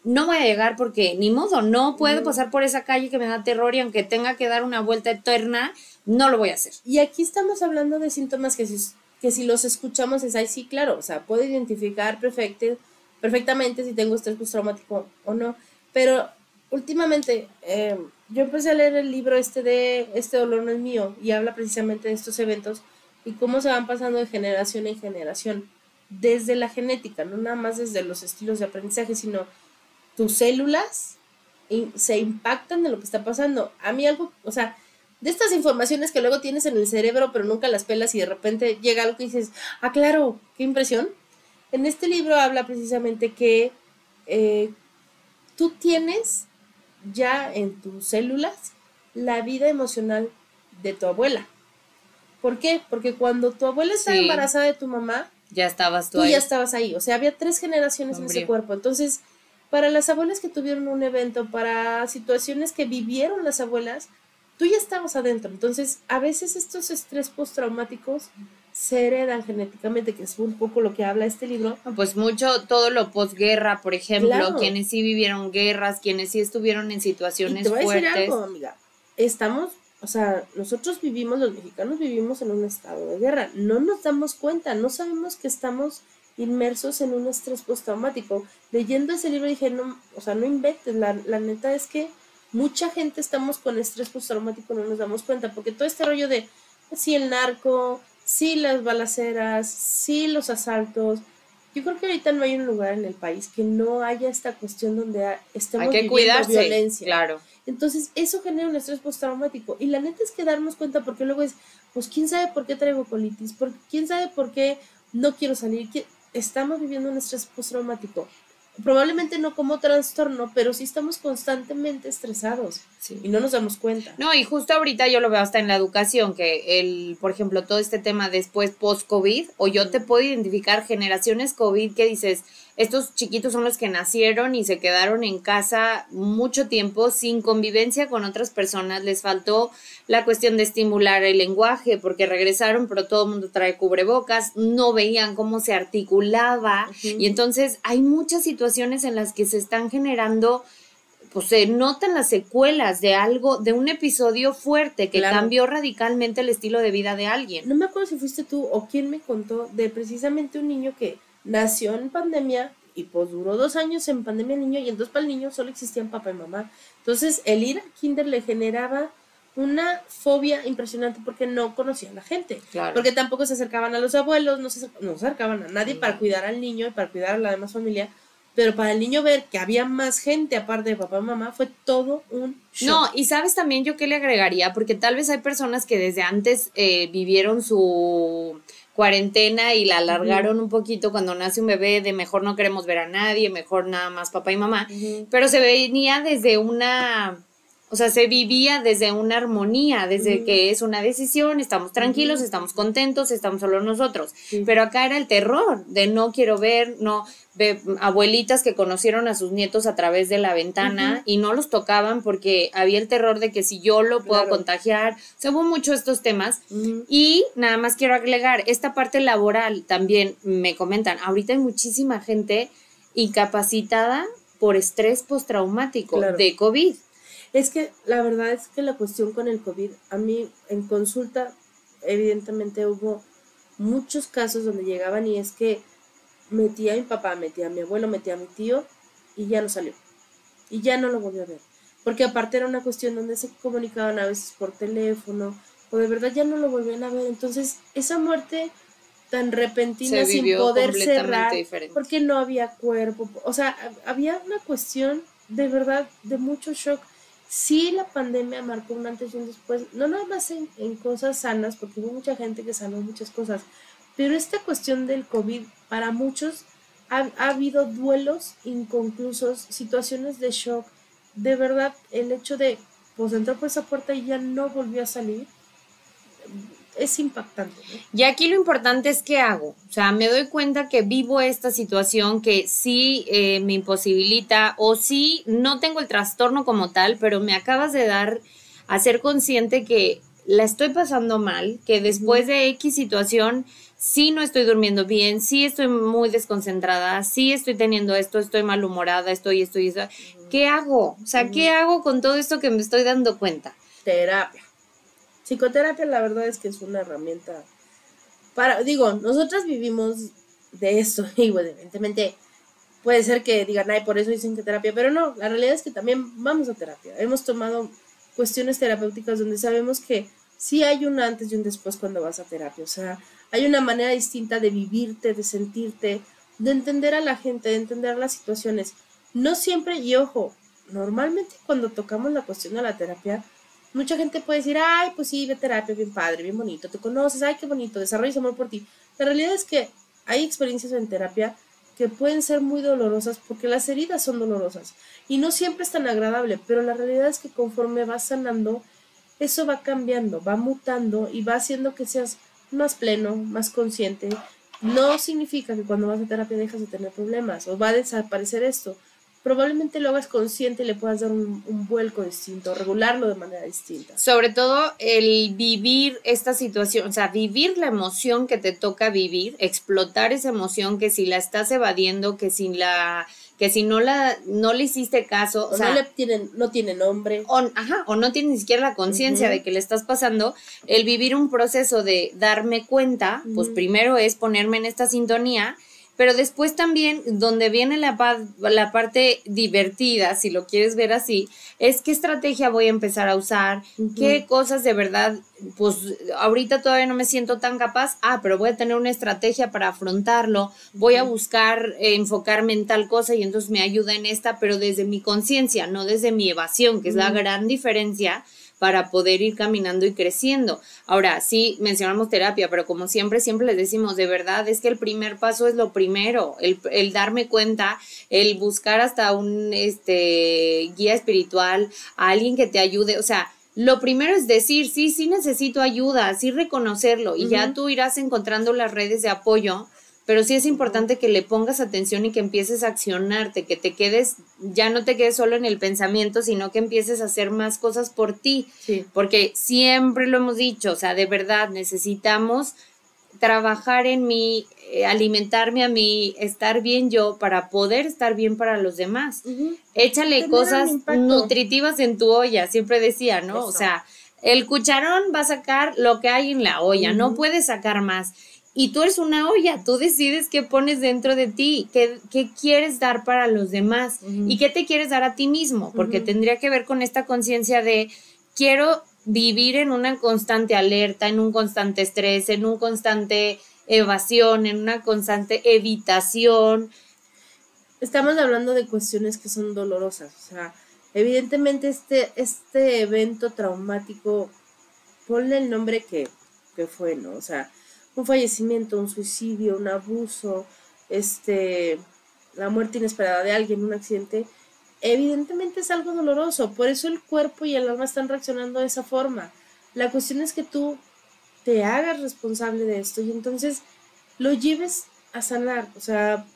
No voy a llegar porque ni modo, no puedo pasar por esa calle que me da terror y aunque tenga que dar una vuelta eterna, no lo voy a hacer. Y aquí estamos hablando de síntomas que si, que si los escuchamos es ahí sí, claro, o sea, puedo identificar perfecte- perfectamente si tengo estrés postraumático o no, pero últimamente eh, yo empecé a leer el libro este de Este dolor no es mío y habla precisamente de estos eventos y cómo se van pasando de generación en generación, desde la genética, no nada más desde los estilos de aprendizaje, sino tus células se impactan de lo que está pasando. A mí algo, o sea, de estas informaciones que luego tienes en el cerebro, pero nunca las pelas y de repente llega algo que dices, ah, claro, qué impresión. En este libro habla precisamente que eh, tú tienes ya en tus células la vida emocional de tu abuela. ¿Por qué? Porque cuando tu abuela estaba Sí. embarazada de tu mamá, Ya estabas tú, tú ahí. ya estabas ahí. O sea, había tres generaciones en ese cuerpo. Entonces, para las abuelas que tuvieron un evento, para situaciones que vivieron las abuelas, tú ya estabas adentro. Entonces, a veces estos estrés postraumáticos se heredan genéticamente, que es un poco lo que habla este libro. Pues mucho, todo lo posguerra, por ejemplo, Claro. quienes sí vivieron guerras, quienes sí estuvieron en Y situaciones te voy a decir fuertes. algo, amiga. Estamos, o sea, nosotros vivimos, los mexicanos vivimos en un estado de guerra. No nos damos cuenta, no sabemos que estamos inmersos en un estrés postraumático. Leyendo ese libro dije, no, o sea, no inventes, la, la neta es que mucha gente estamos con estrés postraumático, no nos damos cuenta, porque todo este rollo de, sí, el narco, sí, las balaceras, sí, los asaltos. Yo creo que ahorita no hay un lugar en el país que no haya esta cuestión donde estemos Hay que viviendo cuidarse. violencia. Claro. Entonces, eso genera un estrés postraumático. Y la neta es que darnos cuenta, porque luego es, pues, ¿quién sabe por qué traigo colitis? ¿Por, ¿Quién sabe por qué no quiero salir? ¿Qui- Estamos viviendo un estrés postraumático. Probablemente no como trastorno, pero sí estamos constantemente estresados Sí. y no nos damos cuenta. No, y justo ahorita yo lo veo hasta en la educación, que el, por ejemplo, todo este tema después post-COVID, o yo te puedo identificar generaciones COVID que dices, estos chiquitos son los que nacieron y se quedaron en casa mucho tiempo sin convivencia con otras personas, les faltó la cuestión de estimular el lenguaje, porque regresaron, pero todo el mundo trae cubrebocas, no veían cómo se articulaba, y entonces hay muchas situaciones en las que se están generando pues se notan las secuelas de algo, de un episodio fuerte que Claro. cambió radicalmente el estilo de vida de alguien. No me acuerdo si fuiste tú o quién me contó de precisamente un niño que nació en pandemia y pues duró dos años en pandemia el niño y entonces para el niño solo existían papá y mamá. Entonces el ir al kinder le generaba una fobia impresionante porque no conocían a la gente. Claro. Porque tampoco se acercaban a los abuelos, no se, no se acercaban a nadie para cuidar al niño y para cuidar a la demás familia. Pero para el niño ver que había más gente aparte de papá y mamá fue todo un. No, y sabes también yo qué le agregaría, porque tal vez hay personas que desde antes eh, vivieron su cuarentena y la alargaron un poquito cuando nace un bebé de mejor no queremos ver a nadie, mejor nada más papá y mamá, pero se venía desde una, o sea, se vivía desde una armonía, desde que es una decisión, estamos tranquilos, estamos contentos, estamos solo nosotros, Sí. pero acá era el terror de no quiero ver, no ve abuelitas que conocieron a sus nietos a través de la ventana y no los tocaban porque había el terror de que si yo lo puedo Claro. contagiar, se hubo mucho estos temas y nada más quiero agregar, esta parte laboral también me comentan, ahorita hay muchísima gente incapacitada por estrés postraumático Claro. de COVID. Es que la verdad es que la cuestión con el COVID, a mí en consulta, evidentemente hubo muchos casos donde llegaban y es que metía a mi papá, metía a mi abuelo, metía a mi tío y ya no salió. Y ya no lo volvió a ver. Porque aparte era una cuestión donde se comunicaban a veces por teléfono o de verdad ya no lo volvían a ver. Entonces, esa muerte tan repentina sin poder cerrar diferente. porque no había cuerpo, o sea, hab- había una cuestión de verdad de mucho shock. Sí, la pandemia marcó un antes y un después, no nada más en, cosas sanas, porque hubo mucha gente que sanó muchas cosas, pero esta cuestión del COVID, para muchos, ha, ha habido duelos inconclusos, situaciones de shock. De verdad, el hecho de, pues, entrar por esa puerta y ya no volvió a salir, es impactante. ¿no? Y aquí lo importante es qué hago. O sea, me doy cuenta que vivo esta situación que sí eh, me imposibilita o sí no tengo el trastorno como tal, pero me acabas de dar a ser consciente que la estoy pasando mal, que después de X situación sí no estoy durmiendo bien, sí estoy muy desconcentrada, sí estoy teniendo esto, estoy malhumorada, estoy esto y eso. ¿Qué hago? O sea, ¿qué hago con todo esto que me estoy dando cuenta? terapia. Psicoterapia la verdad es que es una herramienta para, digo, nosotras vivimos de esto [laughs] y bueno, evidentemente puede ser que digan, ay, por eso dicen que terapia, pero no, la realidad es que también vamos a terapia. Hemos tomado cuestiones terapéuticas donde sabemos que sí hay un antes y un después cuando vas a terapia, o sea, hay una manera distinta de vivirte, de sentirte, de entender a la gente, de entender las situaciones. No siempre, y ojo, normalmente cuando tocamos la cuestión de la terapia, mucha gente puede decir, ay, pues sí, ve terapia, bien padre, bien bonito, te conoces, ay, qué bonito, desarrollas amor por ti. La realidad es que hay experiencias en terapia que pueden ser muy dolorosas porque las heridas son dolorosas y no siempre es tan agradable, pero la realidad es que conforme vas sanando, eso va cambiando, va mutando y va haciendo que seas más pleno, más consciente. No significa que cuando vas a terapia dejas de tener problemas o va a desaparecer esto. Probablemente lo hagas consciente y le puedas dar un, un vuelco distinto, regularlo de manera distinta. Sobre todo el vivir esta situación, o sea, vivir la emoción que te toca vivir, explotar esa emoción que si la estás evadiendo, que si la que si no la no le hiciste caso, o, O sea, no le tienen, no tiene nombre. o, ajá, o no tienes ni siquiera la conciencia de que le estás pasando, el vivir un proceso de darme cuenta, pues primero es ponerme en esta sintonía, pero después también donde viene la, la parte divertida, si lo quieres ver así, es qué estrategia voy a empezar a usar, qué cosas de verdad, pues ahorita todavía no me siento tan capaz, ah, pero voy a tener una estrategia para afrontarlo, voy a buscar eh, enfocarme en tal cosa y entonces me ayuda en esta, pero desde mi conciencia, no desde mi evasión, que es la gran diferencia para poder ir caminando y creciendo. Ahora, sí mencionamos terapia, pero como siempre, siempre les decimos, de verdad, es que el primer paso es lo primero, el, el darme cuenta, el buscar hasta un este, guía espiritual, a alguien que te ayude, o sea, lo primero es decir, sí, sí necesito ayuda, sí reconocerlo, y ya tú irás encontrando las redes de apoyo, pero sí es importante que le pongas atención y que empieces a accionarte, que te quedes, ya no te quedes solo en el pensamiento, sino que empieces a hacer más cosas por ti, Sí. porque siempre lo hemos dicho, o sea, de verdad necesitamos trabajar en mí, eh, alimentarme a mí, estar bien yo para poder estar bien para los demás. Échale Tener cosas nutritivas en tu olla, siempre decía, ¿no? O sea, el cucharón va a sacar lo que hay en la olla, no Ujú. puedes sacar más. Y tú eres una olla, tú decides qué pones dentro de ti, qué, qué quieres dar para los demás y qué te quieres dar a ti mismo, porque tendría que ver con esta conciencia de quiero vivir en una constante alerta, en un constante estrés, en un constante evasión, en una constante evitación. Estamos hablando de cuestiones que son dolorosas. O sea, evidentemente este, este evento traumático, ponle el nombre que, que fue, ¿no? O sea, un fallecimiento, un suicidio, un abuso, este, la muerte inesperada de alguien, un accidente, evidentemente es algo doloroso. Por eso el cuerpo y el alma están reaccionando de esa forma. La cuestión es que tú te hagas responsable de esto y entonces lo lleves a sanar. O sea,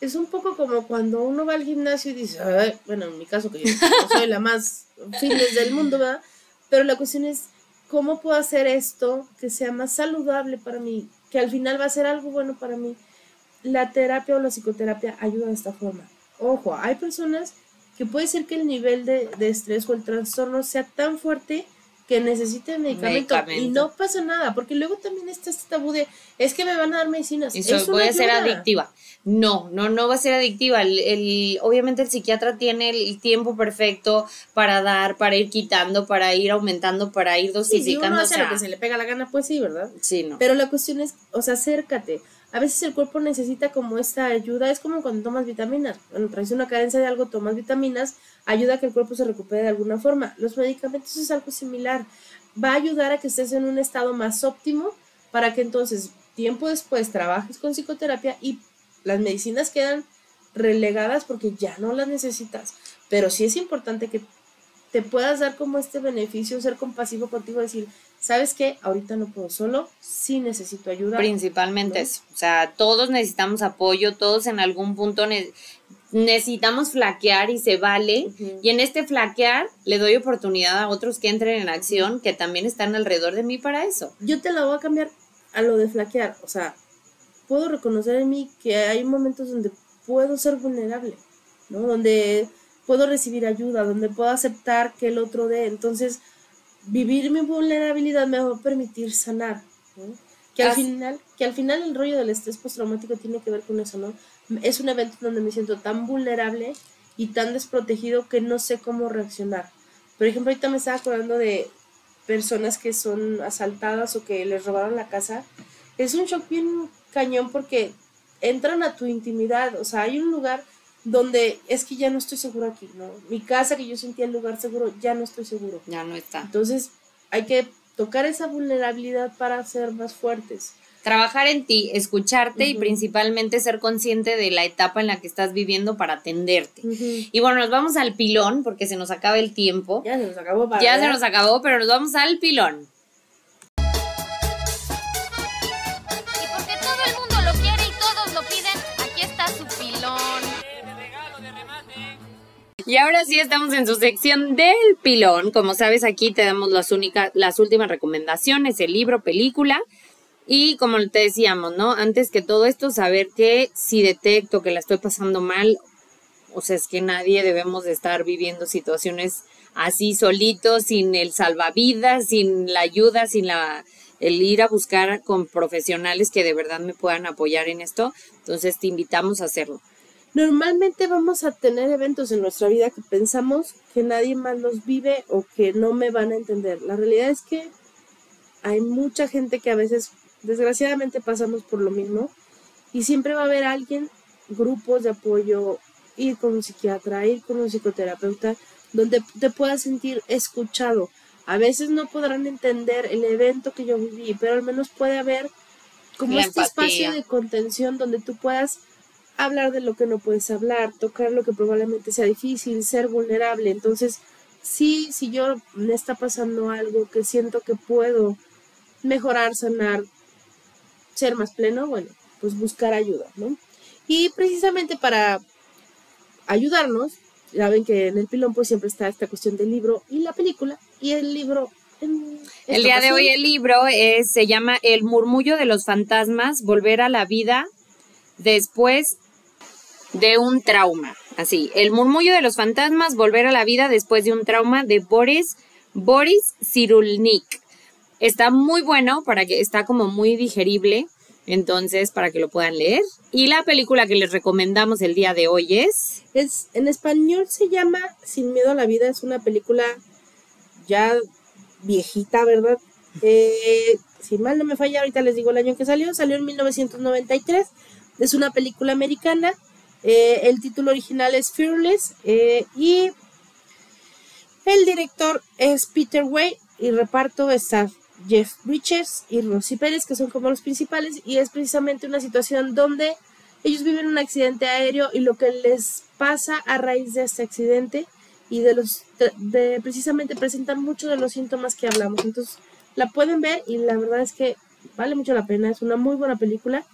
es un poco como cuando uno va al gimnasio y dice, bueno, en mi caso que yo soy la más fitness del mundo, ¿verdad? Pero la cuestión es, ¿cómo puedo hacer esto que sea más saludable para mí? Que al final va a ser algo bueno para mí. La terapia o la psicoterapia ayuda de esta forma. Ojo, hay personas que puede ser que el nivel de, estrés o el trastorno sea tan fuerte que necesiten medicamento, Medicamento. y no pasa nada, porque luego también está este tabú de, es que me van a dar medicinas. Eso Eso no voy a ser adictiva. No, no, no va a ser adictiva. El, el- obviamente el psiquiatra tiene el tiempo perfecto para dar, para ir quitando, para ir aumentando, para ir Sí, si dosificando. uno o hace sea, lo que se le pega la gana, pues sí, ¿verdad? sí, no. Pero la cuestión es, o sea, acércate. A veces el cuerpo necesita como esta ayuda, es como cuando tomas vitaminas. Cuando traes una carencia de algo, tomas vitaminas, ayuda a que el cuerpo se recupere de alguna forma. Los medicamentos es algo similar. Va a ayudar a que estés en un estado más óptimo para que entonces, tiempo después, trabajes con psicoterapia y las medicinas quedan relegadas porque ya no las necesitas. Pero sí es importante que te puedas dar como este beneficio, ser compasivo contigo, decir, ¿sabes qué? Ahorita no puedo solo, sí necesito ayuda. Principalmente ¿no? eso. O sea, todos necesitamos apoyo, todos en algún punto ne- necesitamos flaquear y se vale. Y en este flaquear le doy oportunidad a otros que entren en acción, que también están alrededor de mí para eso. Yo te la voy a cambiar a lo de flaquear. O sea, puedo reconocer en mí que hay momentos donde puedo ser vulnerable, ¿no? Donde puedo recibir ayuda, donde puedo aceptar que el otro dé. Entonces, vivir mi vulnerabilidad me va a permitir sanar, ¿no? Que al final, que al final el rollo del estrés postraumático tiene que ver con eso, ¿no? Es un evento donde me siento tan vulnerable y tan desprotegido que no sé cómo reaccionar. Por ejemplo, ahorita me estaba acordando de personas que son asaltadas o que les robaron la casa. Es un shock bien cañón porque entran a tu intimidad, o sea, hay un lugar donde es que ya no estoy seguro aquí, ¿no? Mi casa que yo sentía el lugar seguro, ya no estoy seguro. Ya no está. Entonces, hay que tocar esa vulnerabilidad para ser más fuertes. Trabajar en ti, escucharte y principalmente ser consciente de la etapa en la que estás viviendo para atenderte. Y bueno, nos vamos al pilón porque se nos acaba el tiempo. Ya se nos acabó para Ya se nos acabó, pero nos vamos al pilón. Y ahora sí estamos en su sección del pilón. Como sabes, aquí te damos las únicas, las últimas recomendaciones, el libro, película. Y como te decíamos, ¿no? Antes que todo esto, saber que si detecto que la estoy pasando mal, o sea, es que nadie debemos de estar viviendo situaciones así solitos, sin el salvavidas, sin la ayuda, sin la el ir a buscar con profesionales que de verdad me puedan apoyar en esto. Entonces te invitamos a hacerlo. Normalmente vamos a tener eventos en nuestra vida que pensamos que nadie más los vive o que no me van a entender. La realidad es que hay mucha gente que a veces, desgraciadamente, pasamos por lo mismo y siempre va a haber alguien, grupos de apoyo, ir con un psiquiatra, ir con un psicoterapeuta, donde te puedas sentir escuchado. A veces no podrán entender el evento que yo viví, pero al menos puede haber como La este empatía. espacio de contención donde tú puedas hablar de lo que no puedes hablar, tocar lo que probablemente sea difícil, ser vulnerable. Entonces, sí, si yo me está pasando algo que siento que puedo mejorar, sanar, ser más pleno, bueno, pues buscar ayuda, ¿no? Y precisamente para ayudarnos, ya ven que en el pilón pues siempre está esta cuestión del libro y la película, y el libro El día de hoy el libro es, se llama El murmullo de los fantasmas, volver a la vida después de un trauma. Así, El murmullo de los fantasmas, volver a la vida después de un trauma de Boris, Boris Cyrulnik. Está muy bueno, para que está como muy digerible, entonces para que lo puedan leer. Y la película que les recomendamos el día de hoy es... Es, en español se llama Sin miedo a la vida, es una película ya viejita, ¿verdad? Eh, si mal no me falla, ahorita les digo el año que salió, salió en 1993, es una película americana, eh, el título original es Fearless eh, y el director es Peter Way y reparto está Jeff Bridges y Rosy Pérez, que son como los principales, y es precisamente una situación donde ellos viven un accidente aéreo y lo que les pasa a raíz de este accidente y de los de precisamente presentan muchos de los síntomas que hablamos. Entonces, la pueden ver y la verdad es que vale mucho la pena, es una muy buena película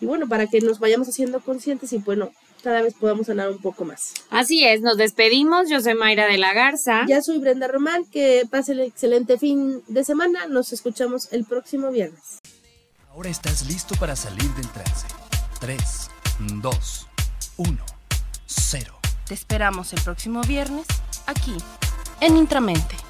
y bueno, para que nos vayamos haciendo conscientes y bueno, cada vez podamos sanar un poco más. Así es, nos despedimos. Yo soy Mayra de la Garza. Ya soy Brenda Román, que pase el excelente fin de semana, nos escuchamos el próximo viernes. Ahora estás listo para salir del trance. 3, 2, 1, 0. Te esperamos el próximo viernes aquí, en Intramente.